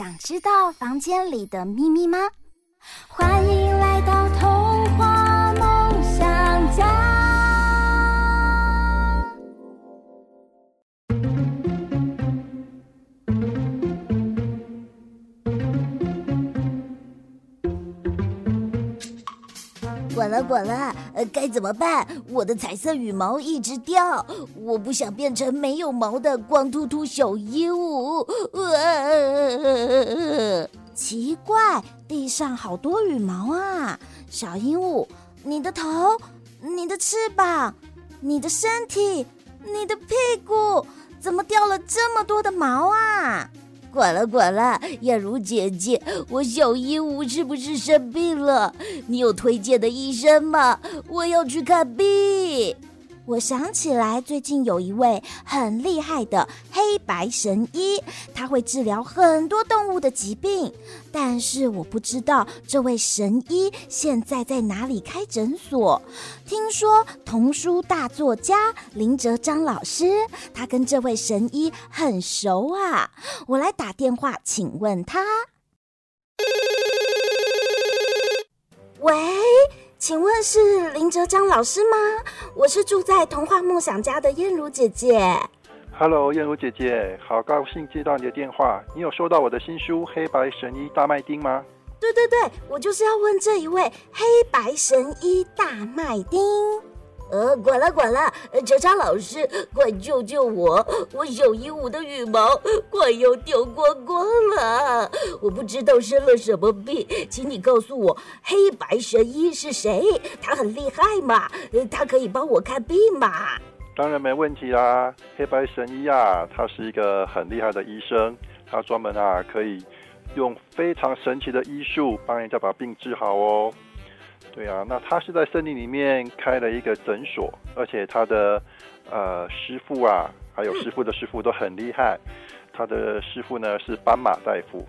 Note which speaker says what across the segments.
Speaker 1: 想知道房间里的秘密吗？欢迎来到童话
Speaker 2: 滚了滚了，呃，该怎么办？我的彩色羽毛一直掉，我不想变成没有毛的光秃秃小鹦鹉。呃，奇怪，地上好多羽毛啊！小鹦鹉，你的头、你的翅膀、你的身体、你的屁股，怎么掉了这么多的毛啊？管了管了，燕如姐姐，我小鹦鹉是不是生病了？你有推荐的医生吗？我要去看病。我想起来，最近有一位很厉害的黑白神医，他会治疗很多动物的疾病。但是我不知道这位神医现在在哪里开诊所。听说童书大作家林哲章老师，他跟这位神医很熟啊。我来打电话请问他。喂？请问是林哲章老师吗？我是住在童话梦想家的燕如姐姐。
Speaker 3: Hello，燕如姐姐，好高兴接到你的电话。你有收到我的新书《黑白神医大麦丁》吗？
Speaker 2: 对对对，我就是要问这一位黑白神医大麦町。呃，管了管了，哲章老师，快救救我！我小鹦鹉的羽毛快要掉光光了，我不知道生了什么病，请你告诉我，黑白神医是谁？他很厉害吗？他可以帮我看病吗？
Speaker 3: 当然没问题啦，黑白神医啊，他是一个很厉害的医生，他专门啊可以用非常神奇的医术帮人家把病治好哦。对啊，那他是在森林里面开了一个诊所，而且他的呃师傅啊，还有师傅的师傅都很厉害。他的师傅呢是斑马大夫，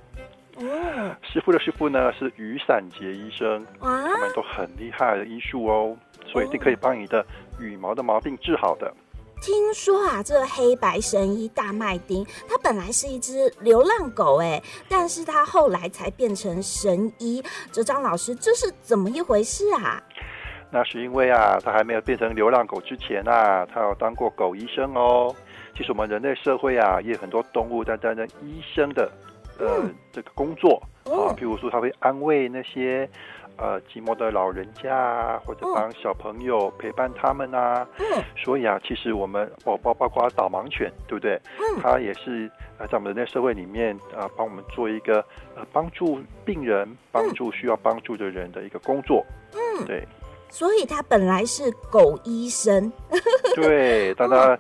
Speaker 3: 哦，师傅的师傅呢是雨伞节医生，啊，他们都很厉害的医术哦，所以一定可以帮你的羽毛的毛病治好的。
Speaker 2: 听说啊，这个黑白神医大麦丁，它本来是一只流浪狗，哎，但是它后来才变成神医。哲章老师，这是怎么一回事啊？
Speaker 3: 那是因为啊，它还没有变成流浪狗之前啊，它有当过狗医生哦。其实我们人类社会啊，也有很多动物在担任医生的呃、嗯、这个工作啊，譬如说它会安慰那些。呃，寂寞的老人家啊，或者帮小朋友陪伴他们啊。嗯。所以啊，其实我们包包包括导盲犬，对不对？嗯。它也是呃，在我们人类社会里面啊，帮我们做一个呃，帮助病人、帮助需要帮助的人的一个工作。嗯。对。
Speaker 2: 所以他本来是狗医生。
Speaker 3: 对，但他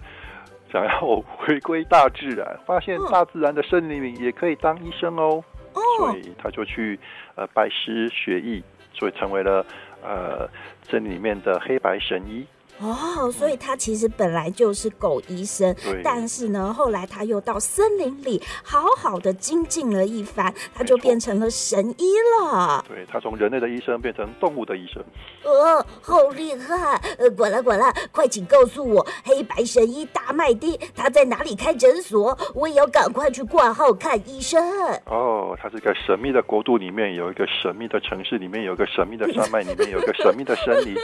Speaker 3: 想要回归大自然，发现大自然的森林里也可以当医生哦。哦。所以他就去呃拜师学艺。所以成为了呃这里面的黑白神医。
Speaker 2: 哦，所以他其实本来就是狗医生，但是呢，后来他又到森林里好好的精进了一番，他就变成了神医了。
Speaker 3: 对，他从人类的医生变成动物的医生。
Speaker 2: 哦，好厉害！呃，滚了滚了，快请告诉我，黑白神医大麦町他在哪里开诊所？我也要赶快去挂号看医生。
Speaker 3: 哦，他这个神秘的国度里面有一个神秘的城市，里面有一个神秘的山脉，里面有一个神秘的森林，里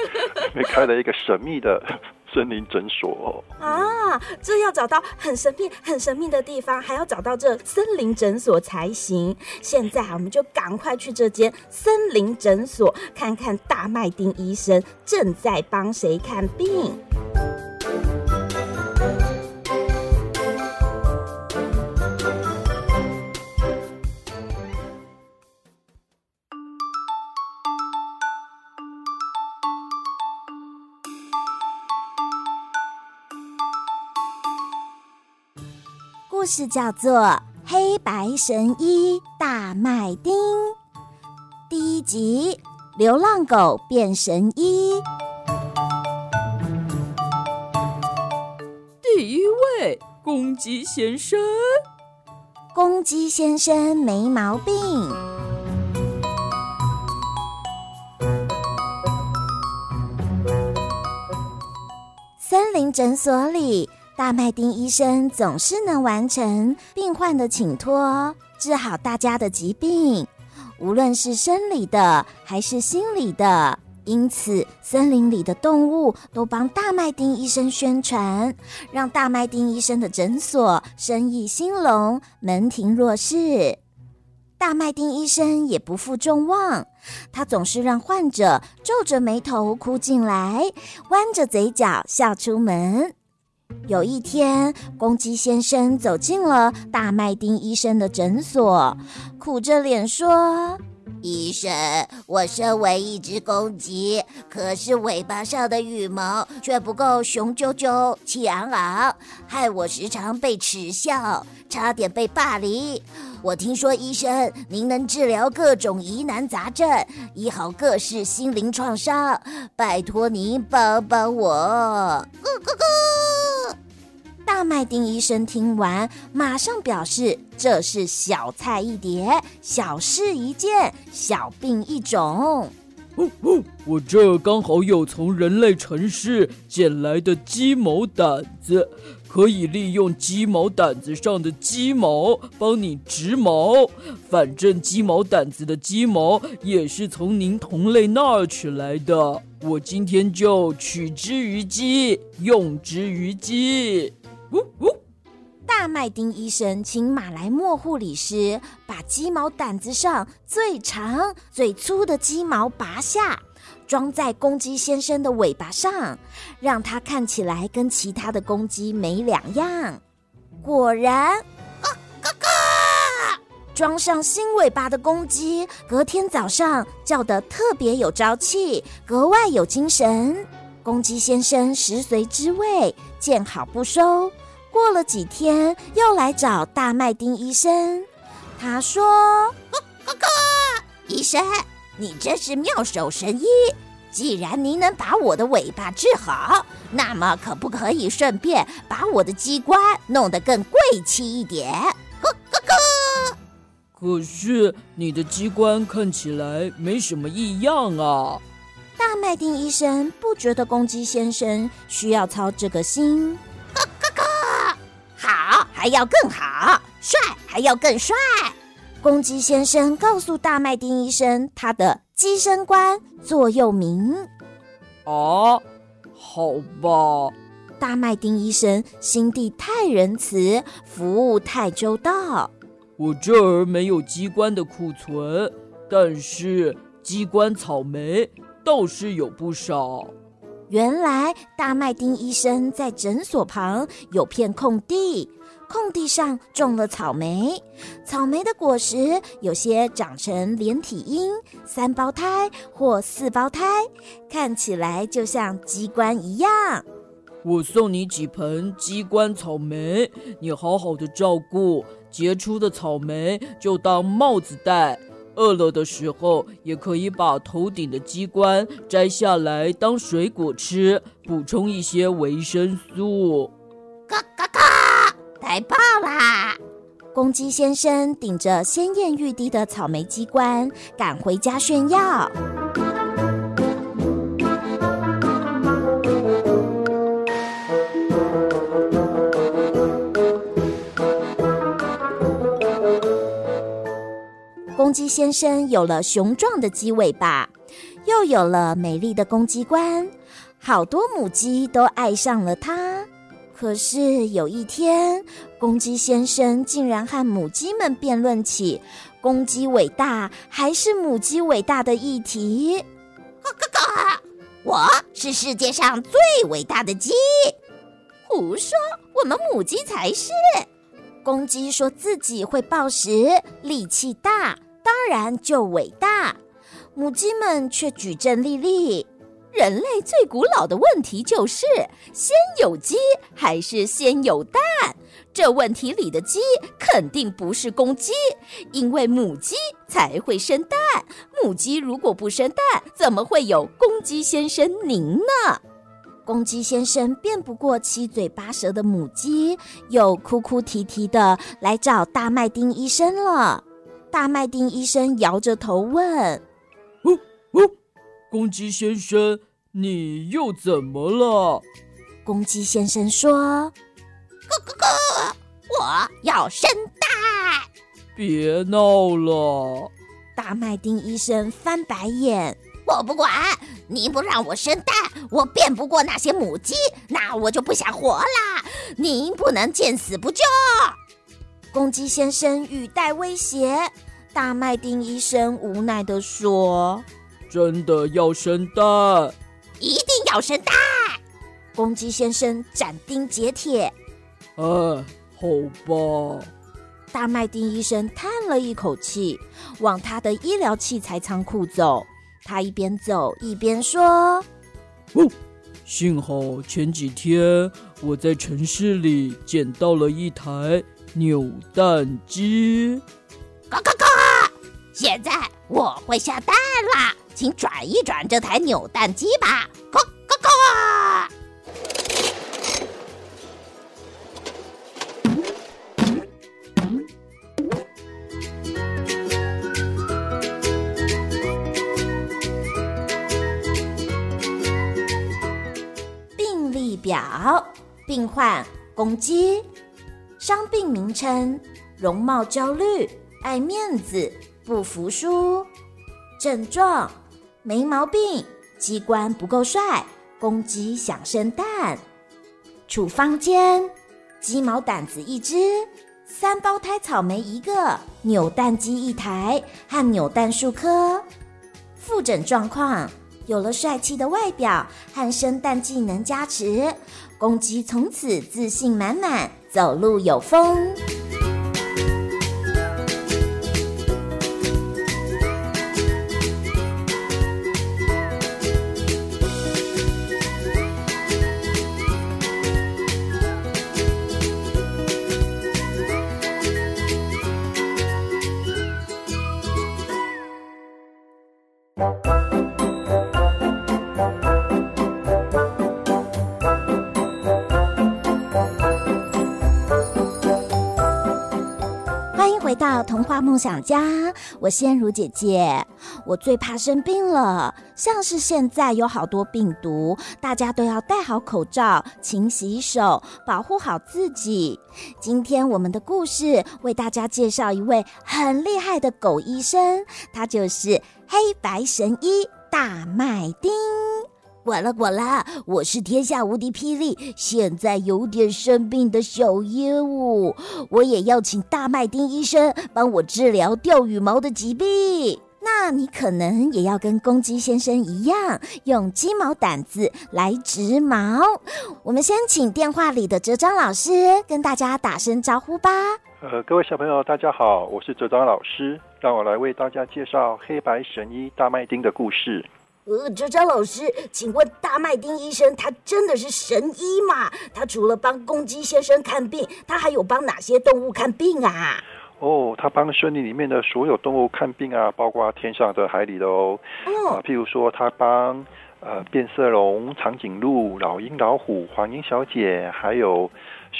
Speaker 3: 面开了一个神秘的。的森林诊所
Speaker 2: 啊，这要找到很神秘、很神秘的地方，还要找到这森林诊所才行。现在我们就赶快去这间森林诊所，看看大麦丁医生正在帮谁看病。事叫做《黑白神医大麦町》。第一集：流浪狗变神医。
Speaker 4: 第一位，公鸡先生。
Speaker 2: 公鸡先生没毛病。森林诊所里，大麦町医生总是能完成病患的请托，治好大家的疾病，无论是生理的还是心理的。因此，森林里的动物都帮大麦町医生宣传，让大麦町医生的诊所生意兴隆，门庭若市。大麦町医生也不负众望，他总是让患者皱着眉头哭进来，弯着嘴角笑出门。有一天，公鸡先生走进了大麦丁医生的诊所，苦着脸说。医生，我身为一只公鸡，可是尾巴上的羽毛却不够雄赳赳、气昂昂，害我时常被耻笑，差点被霸凌。我听说医生您能治疗各种疑难杂症，医好各式心灵创伤，拜托您帮帮我。咕咕咕。大麦町医生听完，马上表示这是小菜一碟，小事一件，小病一种。
Speaker 4: 哦哦，我这刚好有从人类城市捡来的鸡毛掸子，可以利用鸡毛掸子上的鸡毛帮你植毛。反正鸡毛掸子的鸡毛也是从您同类那儿取来的，我今天就取之于鸡，用之于鸡。呜呜！
Speaker 2: 大麦町医生请马来莫护理师把鸡毛掸子上最长、最粗的鸡毛拔下，装在公鸡先生的尾巴上，让它看起来跟其他的公鸡没两样。果然，嘎嘎嘎！装上新尾巴的公鸡，隔天早上叫得特别有朝气，格外有精神。公鸡先生食髓知味，见好不收。过了几天，又来找大麦丁医生。他说：“哥哥，医生，你真是妙手神医。既然您能把我的尾巴治好，那么可不可以顺便把我的机关弄得更贵气一点？”哥哥，
Speaker 4: 可是你的机关看起来没什么异样啊。
Speaker 2: 大麦町医生不觉得公鸡先生需要操这个心。咯咯咯，好，还要更好，帅还要更帅。公鸡先生告诉大麦町医生他的鸡生官座右铭。
Speaker 4: 啊，好吧。
Speaker 2: 大麦町医生心地太仁慈，服务太周到。
Speaker 4: 我这儿没有鸡冠的库存，但是鸡冠草莓。倒是有不少。
Speaker 2: 原来大麦町医生在诊所旁有片空地，空地上种了草莓。草莓的果实有些长成连体婴、三胞胎或四胞胎，看起来就像机关一样。
Speaker 4: 我送你几盆鸡冠草莓，你好好的照顾，结出的草莓就当帽子戴。饿了的时候，也可以把头顶的鸡冠摘下来当水果吃，补充一些维生素。
Speaker 2: 嘎嘎嘎！太棒啦！公鸡先生顶着鲜艳欲滴的草莓鸡冠赶回家炫耀。公鸡先生有了雄壮的鸡尾巴，又有了美丽的公鸡冠，好多母鸡都爱上了它。可是有一天，公鸡先生竟然和母鸡们辩论起公鸡伟大还是母鸡伟大的议题。哥哥，我是世界上最伟大的鸡。胡说，我们母鸡才是。公鸡说自己会暴食，力气大。当然就伟大，母鸡们却举证立例。人类最古老的问题就是：先有鸡还是先有蛋？
Speaker 5: 这问题里的鸡肯定不是公鸡，因为母鸡才会生蛋。母鸡如果不生蛋，怎么会有公鸡先生您呢？
Speaker 2: 公鸡先生辩不过七嘴八舌的母鸡，又哭哭啼啼的来找大麦町医生了。大麦町医生摇着头问：“
Speaker 4: 呜呜，公鸡先生，你又怎么了？”
Speaker 2: 公鸡先生说：“
Speaker 5: 咯咯咯，我要生蛋。”
Speaker 4: 别闹了！
Speaker 2: 大麦町医生翻白眼。
Speaker 5: 我不管，你不让我生蛋，我辩不过那些母鸡，那我就不想活了。您不能见死不救。
Speaker 2: 公鸡先生语带威胁，大麦丁医生无奈的说：“
Speaker 4: 真的要生蛋，
Speaker 5: 一定要生蛋。”
Speaker 2: 公鸡先生斩钉截铁。
Speaker 4: 哎，好吧。
Speaker 2: 大麦丁医生叹了一口气，往他的医疗器材仓库走。他一边走一边说：“
Speaker 4: 哦，幸好前几天我在城市里捡到了一台扭蛋
Speaker 5: 机。现在我会下蛋啦，请转一转这台扭蛋机吧。嘎嘎嘎！”
Speaker 2: 表病患公鸡，伤病名称容貌焦虑、爱面子、不服输。症状没毛病，机关不够帅，公鸡想生蛋。处方间鸡毛掸子一只，三胞胎草莓一个，扭蛋机一台和扭蛋数颗。复诊状况。有了帅气的外表和生蛋技能加持，公鸡从此自信满满，走路有风。欢迎回到童话梦想家，我仙如姐姐。我最怕生病了，像是现在有好多病毒，大家都要戴好口罩、勤洗手，保护好自己。今天我们的故事为大家介绍一位很厉害的狗医生，他就是黑白神医大麦町。
Speaker 6: 管了管了，我是天下无敌霹雳，现在有点生病的小鹦鹉，我也要请大麦町医生帮我治疗掉羽毛的疾病。
Speaker 2: 那你可能也要跟公鸡先生一样，用鸡毛掸子来植毛。我们先请电话里的哲章老师跟大家打声招呼吧。
Speaker 3: 呃，各位小朋友，大家好，我是哲章老师，让我来为大家介绍黑白神医大麦丁的故事。
Speaker 6: 呃，哲章老师，请问大麦丁医生他真的是神医吗？他除了帮公鸡先生看病，他还有帮哪些动物看病啊？
Speaker 3: 哦，他帮森林里面的所有动物看病啊，包括天上的、海里的哦。哦。啊，譬如说，他帮呃变色龙、长颈鹿、老鹰、老虎、黄莺小姐，还有。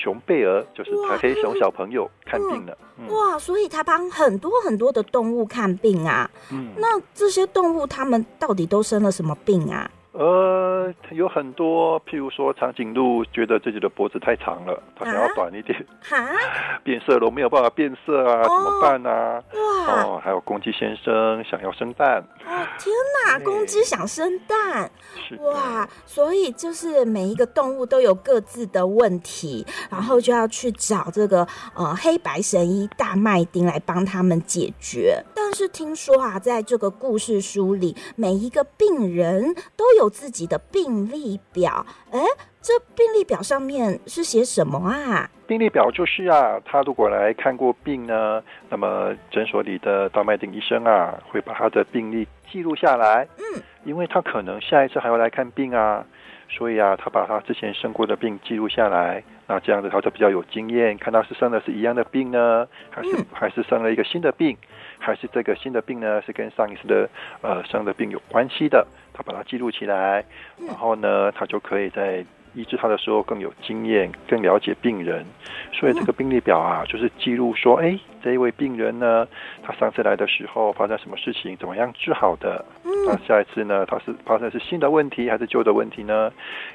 Speaker 3: 熊贝儿就是台黑熊小朋友看病了。
Speaker 2: 哇，所以他帮很多很多的动物看病啊。嗯，那这些动物他们到底都生了什么病啊？
Speaker 3: 呃，有很多，譬如说长颈鹿觉得自己的脖子太长了，它想要短一点。哈、啊，变色龙没有办法变色啊，哦、怎么办呢、啊？哇，哦，还有公鸡先生想要生蛋。
Speaker 2: 哦，天哪，公鸡想生蛋。是哇，所以就是每一个动物都有各自的问题，然后就要去找这个呃黑白神医大麦丁来帮他们解决。但是听说啊，在这个故事书里，每一个病人都有。自己的病历表，哎，这病历表上面是写什么啊？
Speaker 3: 病历表就是啊，他如果来看过病呢，那么诊所里的大麦町医生啊，会把他的病历记录下来。嗯，因为他可能下一次还要来看病啊，所以啊，他把他之前生过的病记录下来，那这样子他就比较有经验，看他是生的是一样的病呢，还是、嗯、还是生了一个新的病，还是这个新的病呢是跟上一次的呃生的病有关系的，他把它记录起来，然后呢，他就可以在。医治他的时候更有经验，更了解病人，所以这个病历表啊，就是记录说，哎，这一位病人呢，他上次来的时候发生什么事情，怎么样治好的？那下一次呢，他是发生是新的问题还是旧的问题呢？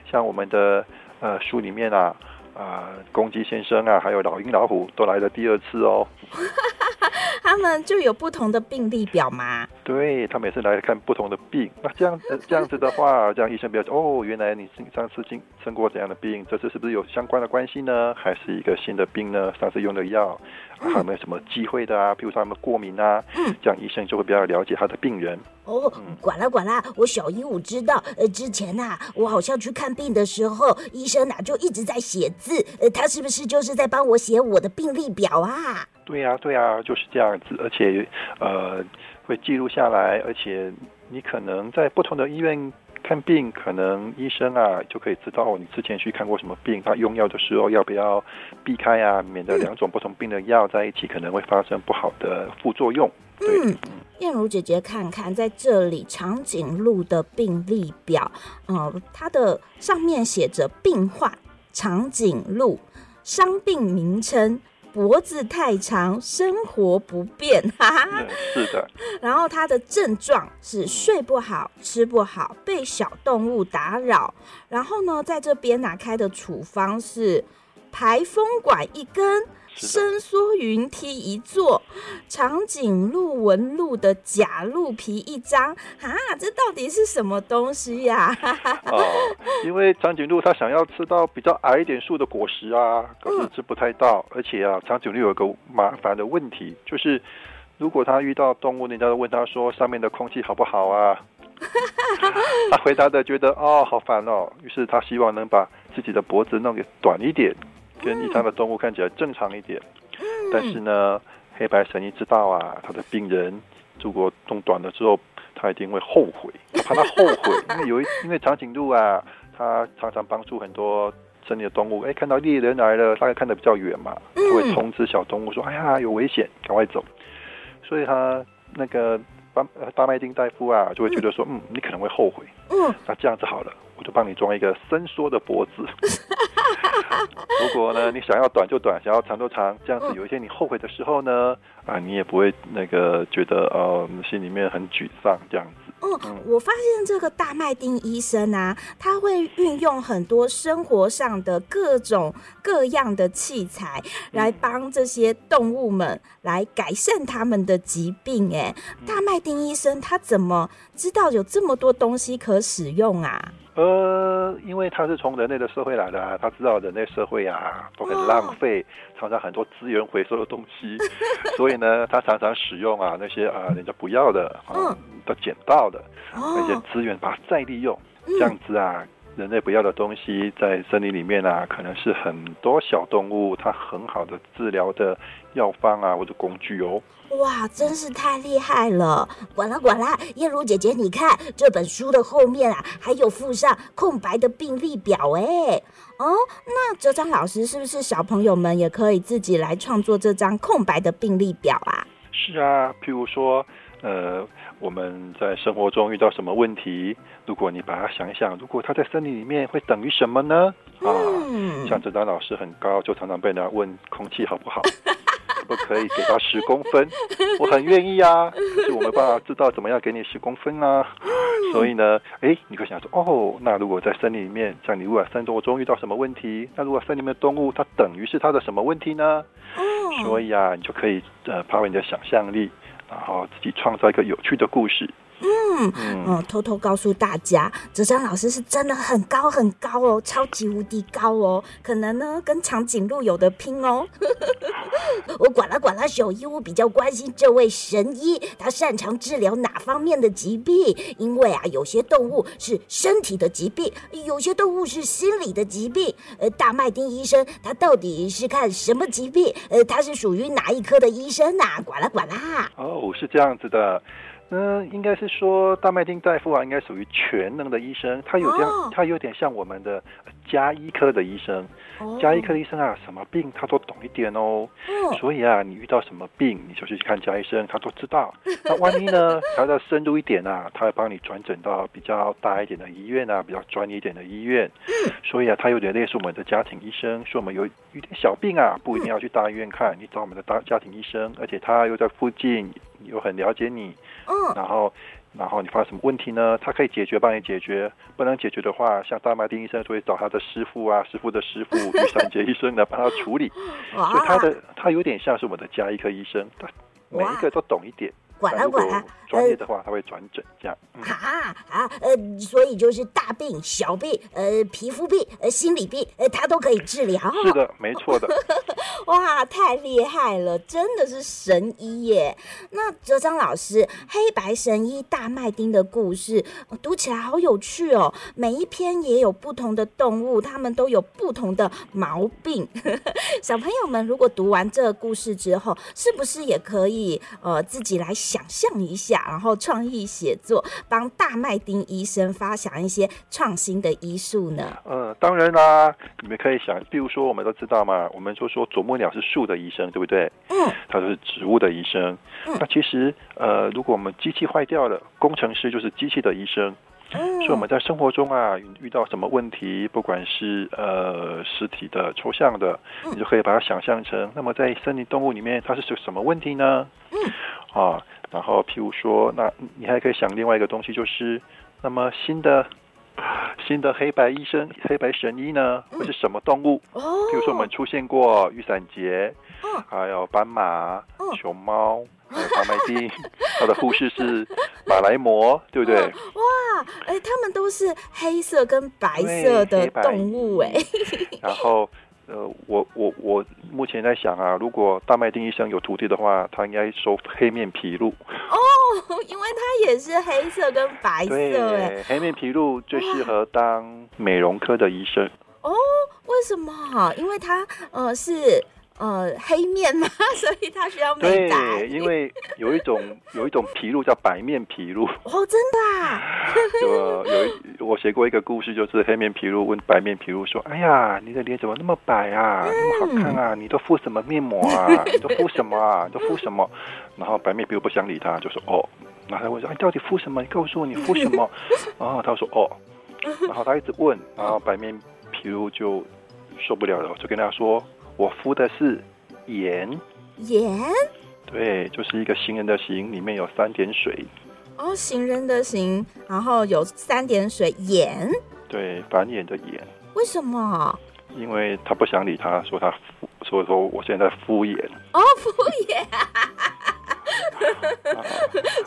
Speaker 3: 像我们的呃书里面啊，啊、呃，公鸡先生啊，还有老鹰老虎都来了第二次哦。
Speaker 5: 他们就有不同的病例表吗？
Speaker 3: 对，他每次来看不同的病，那这样子 这样子的话，这样医生比较哦，原来你上次经生过怎样的病，这次是不是有相关的关系呢？还是一个新的病呢？上次用的药，还有没有什么机会的啊？比如说他们过敏啊？嗯，这样医生就会比较了解他的病人。
Speaker 6: 哦，管啦管啦，我小鹦鹉知道，呃，之前呐、啊，我好像去看病的时候，医生呐、啊、就一直在写字，呃，他是不是就是在帮我写我的病历表啊？
Speaker 3: 对呀、啊、对呀、啊，就是这样子，而且呃会记录下来，而且你可能在不同的医院看病，可能医生啊就可以知道你之前去看过什么病，他用药的时候要不要避开啊，免得两种不同病的药在一起可能会发生不好的副作用。
Speaker 5: 嗯，燕如姐姐看看，在这里长颈鹿的病历表，呃，它的上面写着病患长颈鹿，伤病名称脖子太长，生活不便，哈哈，
Speaker 3: 是的。
Speaker 5: 然后他的症状是睡不好、吃不好、被小动物打扰。然后呢，在这边拿开的处方是排风管一根。伸缩云梯一座，长颈鹿纹路的假鹿皮一张，啊，这到底是什么东西呀？
Speaker 3: 哦，因为长颈鹿它想要吃到比较矮一点树的果实啊，可是吃不太到，嗯、而且啊，长颈鹿有一个麻烦的问题，就是如果它遇到动物，人家都问它说上面的空气好不好啊？他回答的觉得哦好烦哦，于是他希望能把自己的脖子弄给短一点。跟一般的动物看起来正常一点，嗯、但是呢，黑白神医知道啊，他的病人如果弄短了之后，他一定会后悔，他怕他后悔，因为有一因为长颈鹿啊，他常常帮助很多森林的动物，哎，看到猎人来了，大概看得比较远嘛，他会通知小动物说，哎呀，有危险，赶快走，所以他那个巴大麦丁大夫啊，就会觉得说，嗯，你可能会后悔，嗯，那这样子好了，我就帮你装一个伸缩的脖子。如果呢，你想要短就短，想要长就长，这样子有一天你后悔的时候呢，啊，你也不会那个觉得呃心里面很沮丧这样子。
Speaker 5: 嗯，我发现这个大麦丁医生啊，他会运用很多生活上的各种各样的器材来帮这些动物们来改善他们的疾病。哎，大麦丁医生他怎么知道有这么多东西可使用啊？
Speaker 3: 呃，因为他是从人类的社会来的啊，他知道人类社会啊都很浪费，常常很多资源回收的东西，所以呢，他常常使用啊那些啊人家不要的啊都捡到的那些资源，把它再利用，这样子啊，人类不要的东西在森林里面啊，可能是很多小动物它很好的治疗的药方啊或者工具哦。
Speaker 6: 哇，真是太厉害了！管啦管啦，燕如姐姐，你看这本书的后面啊，还有附上空白的病历表哎。哦，
Speaker 5: 那哲张老师是不是小朋友们也可以自己来创作这张空白的病历表啊？
Speaker 3: 是啊，譬如说，呃，我们在生活中遇到什么问题，如果你把它想一想，如果它在森林里面会等于什么呢？啊，嗯，像这张老师很高，就常常被人家问空气好不好。可不可以给他十公分？我很愿意啊，可是我没办法知道怎么样给你十公分啊。所以呢，哎，你可以想说，哦，那如果在森林里面，像你如果生活中遇到什么问题，那如果森林里面的动物它等于是它的什么问题呢？所以啊，你就可以呃，发挥你的想象力，然后自己创造一个有趣的故事。
Speaker 5: 嗯嗯，偷偷告诉大家，哲章老师是真的很高很高哦，超级无敌高哦，可能呢跟长颈鹿有的拼哦。
Speaker 6: 我管啦管啦，小医，我比较关心这位神医，他擅长治疗哪方面的疾病？因为啊，有些动物是身体的疾病，有些动物是心理的疾病。呃，大麦丁医生他到底是看什么疾病？呃，他是属于哪一科的医生啊？管啦管啦。
Speaker 3: 哦，是这样子的。嗯，应该是说大麦町大夫啊，应该属于全能的医生。他有这样，他有点像我们的家医科的医生。加医科的医生啊，什么病他都懂一点哦。
Speaker 2: 嗯，
Speaker 3: 所以啊，你遇到什么病，你就去看家医生，他都知道。那万一呢，他要深入一点啊，他会帮你转诊到比较大一点的医院啊，比较专业一点的医院。嗯，所以啊，他有点类似我们的家庭医生，说我们有有点小病啊，不一定要去大医院看，你找我们的大家庭医生，而且他又在附近，又很了解你。
Speaker 2: 嗯，
Speaker 3: 然后。然后你发生什么问题呢？他可以解决，帮你解决。不能解决的话，像大麦丁医生就会找他的师傅啊，师傅的师傅于三杰医生来帮他处理。所以他的他有点像是我们的家医科医生，他每一个都懂一点。
Speaker 2: 管了管了，
Speaker 3: 专业的话他会转诊这样。
Speaker 2: 嗯、啊啊呃，所以就是大病、小病、呃皮肤病、呃心理病，呃他都可以治疗。
Speaker 3: 是的，没错的。
Speaker 5: 哇，太厉害了，真的是神医耶！那哲章老师，黑白神医大麦丁的故事读起来好有趣哦，每一篇也有不同的动物，它们都有不同的毛病。小朋友们，如果读完这个故事之后，是不是也可以呃自己来？想象一下，然后创意写作，帮大麦丁医生发想一些创新的医术呢？
Speaker 3: 呃，当然啦，你们可以想，比如说我们都知道嘛，我们就说啄木鸟是树的医生，对不对？
Speaker 2: 嗯，
Speaker 3: 它就是植物的医生。
Speaker 2: 嗯，
Speaker 3: 那其实呃，如果我们机器坏掉了，工程师就是机器的医生。
Speaker 2: 嗯，
Speaker 3: 所以我们在生活中啊，遇到什么问题，不管是呃实体的、抽象的，你就可以把它想象成，那么在森林动物里面，它是什么问题呢？
Speaker 2: 嗯，
Speaker 3: 啊。然后，譬如说，那你还可以想另外一个东西，就是，那么新的新的黑白医生、黑白神医呢，会是什么动物？
Speaker 2: 哦，
Speaker 3: 譬如说，我们出现过雨伞节，
Speaker 2: 嗯，
Speaker 3: 还有斑马、熊猫，还有大麦町，它的护士是马来貘，对不对？
Speaker 5: 哇，哎，他们都是黑色跟白色的动物，哎，
Speaker 3: 然后。呃，我我我目前在想啊，如果大麦丁医生有徒弟的话，他应该收黑面琵鹭。
Speaker 5: 哦，因为他也是黑色跟白色。
Speaker 3: 对，黑面琵鹭最适合当美容科的医生。
Speaker 5: 哦，为什么？因为他呃是。呃，黑面嘛，所以他需要美白。
Speaker 3: 对，因为有一种 有一种琵鹭叫白面琵鹭。
Speaker 5: 哦，真的啊？
Speaker 3: 有有一我写过一个故事，就是黑面琵鹭问白面琵鹭说：“哎呀，你的脸怎么那么白啊，嗯、那么好看啊？你都敷什么面膜啊？你都敷什么啊？你都敷什么？”然后白面琵鹭不想理他，就说：“哦。”然后他问说：“哎，你到底敷什么？你告诉我你敷什么？”然后他说：“哦。”然后他一直问，然后白面琵鹭就受不了了，就跟他说。我敷的是盐，
Speaker 5: 盐，
Speaker 3: 对，就是一个行人的行，里面有三点水。
Speaker 5: 哦，行人的行，然后有三点水，盐，
Speaker 3: 对，繁衍的盐。
Speaker 5: 为什么？
Speaker 3: 因为他不想理他，说他敷，所以说我现在在敷衍。
Speaker 5: 哦，敷衍。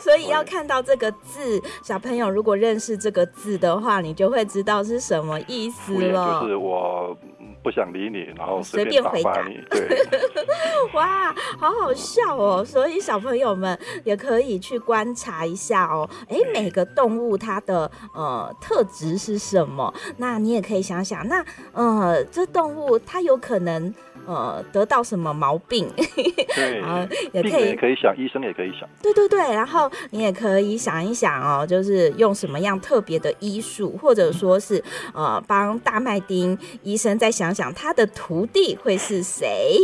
Speaker 5: 所以要看到这个字，小朋友如果认识这个字的话，你就会知道是什么意思了。
Speaker 3: 就是我。不想理你，然后
Speaker 5: 随便回答
Speaker 3: 你。对，
Speaker 5: 哇，好好笑哦！所以小朋友们也可以去观察一下哦。哎，每个动物它的呃特质是什么？那你也可以想想，那呃这动物它有可能。呃，得到什么毛病？
Speaker 3: 对，
Speaker 5: 啊，也可以，
Speaker 3: 可以想，医生也可以想。
Speaker 5: 对对对，然后你也可以想一想哦，就是用什么样特别的医术，或者说是呃，帮大麦丁医生再想想他的徒弟会是谁。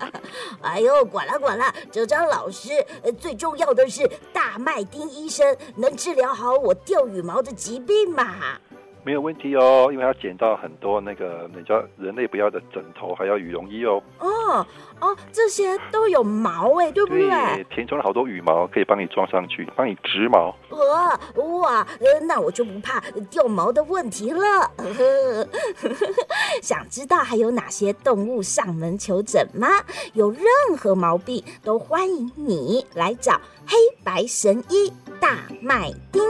Speaker 2: 哎呦，管了管了，哲章老师，最重要的是大麦丁医生能治疗好我掉羽毛的疾病嘛。
Speaker 3: 没有问题哦，因为他捡到很多那个人家人类不要的枕头，还要羽绒衣哦。
Speaker 5: 哦哦，这些都有毛哎，对不对？
Speaker 3: 对，填充了好多羽毛，可以帮你装上去，帮你植毛。
Speaker 2: 哇哇，那我就不怕掉毛的问题了。
Speaker 5: 想知道还有哪些动物上门求诊吗？有任何毛病都欢迎你来找黑白神医大麦町。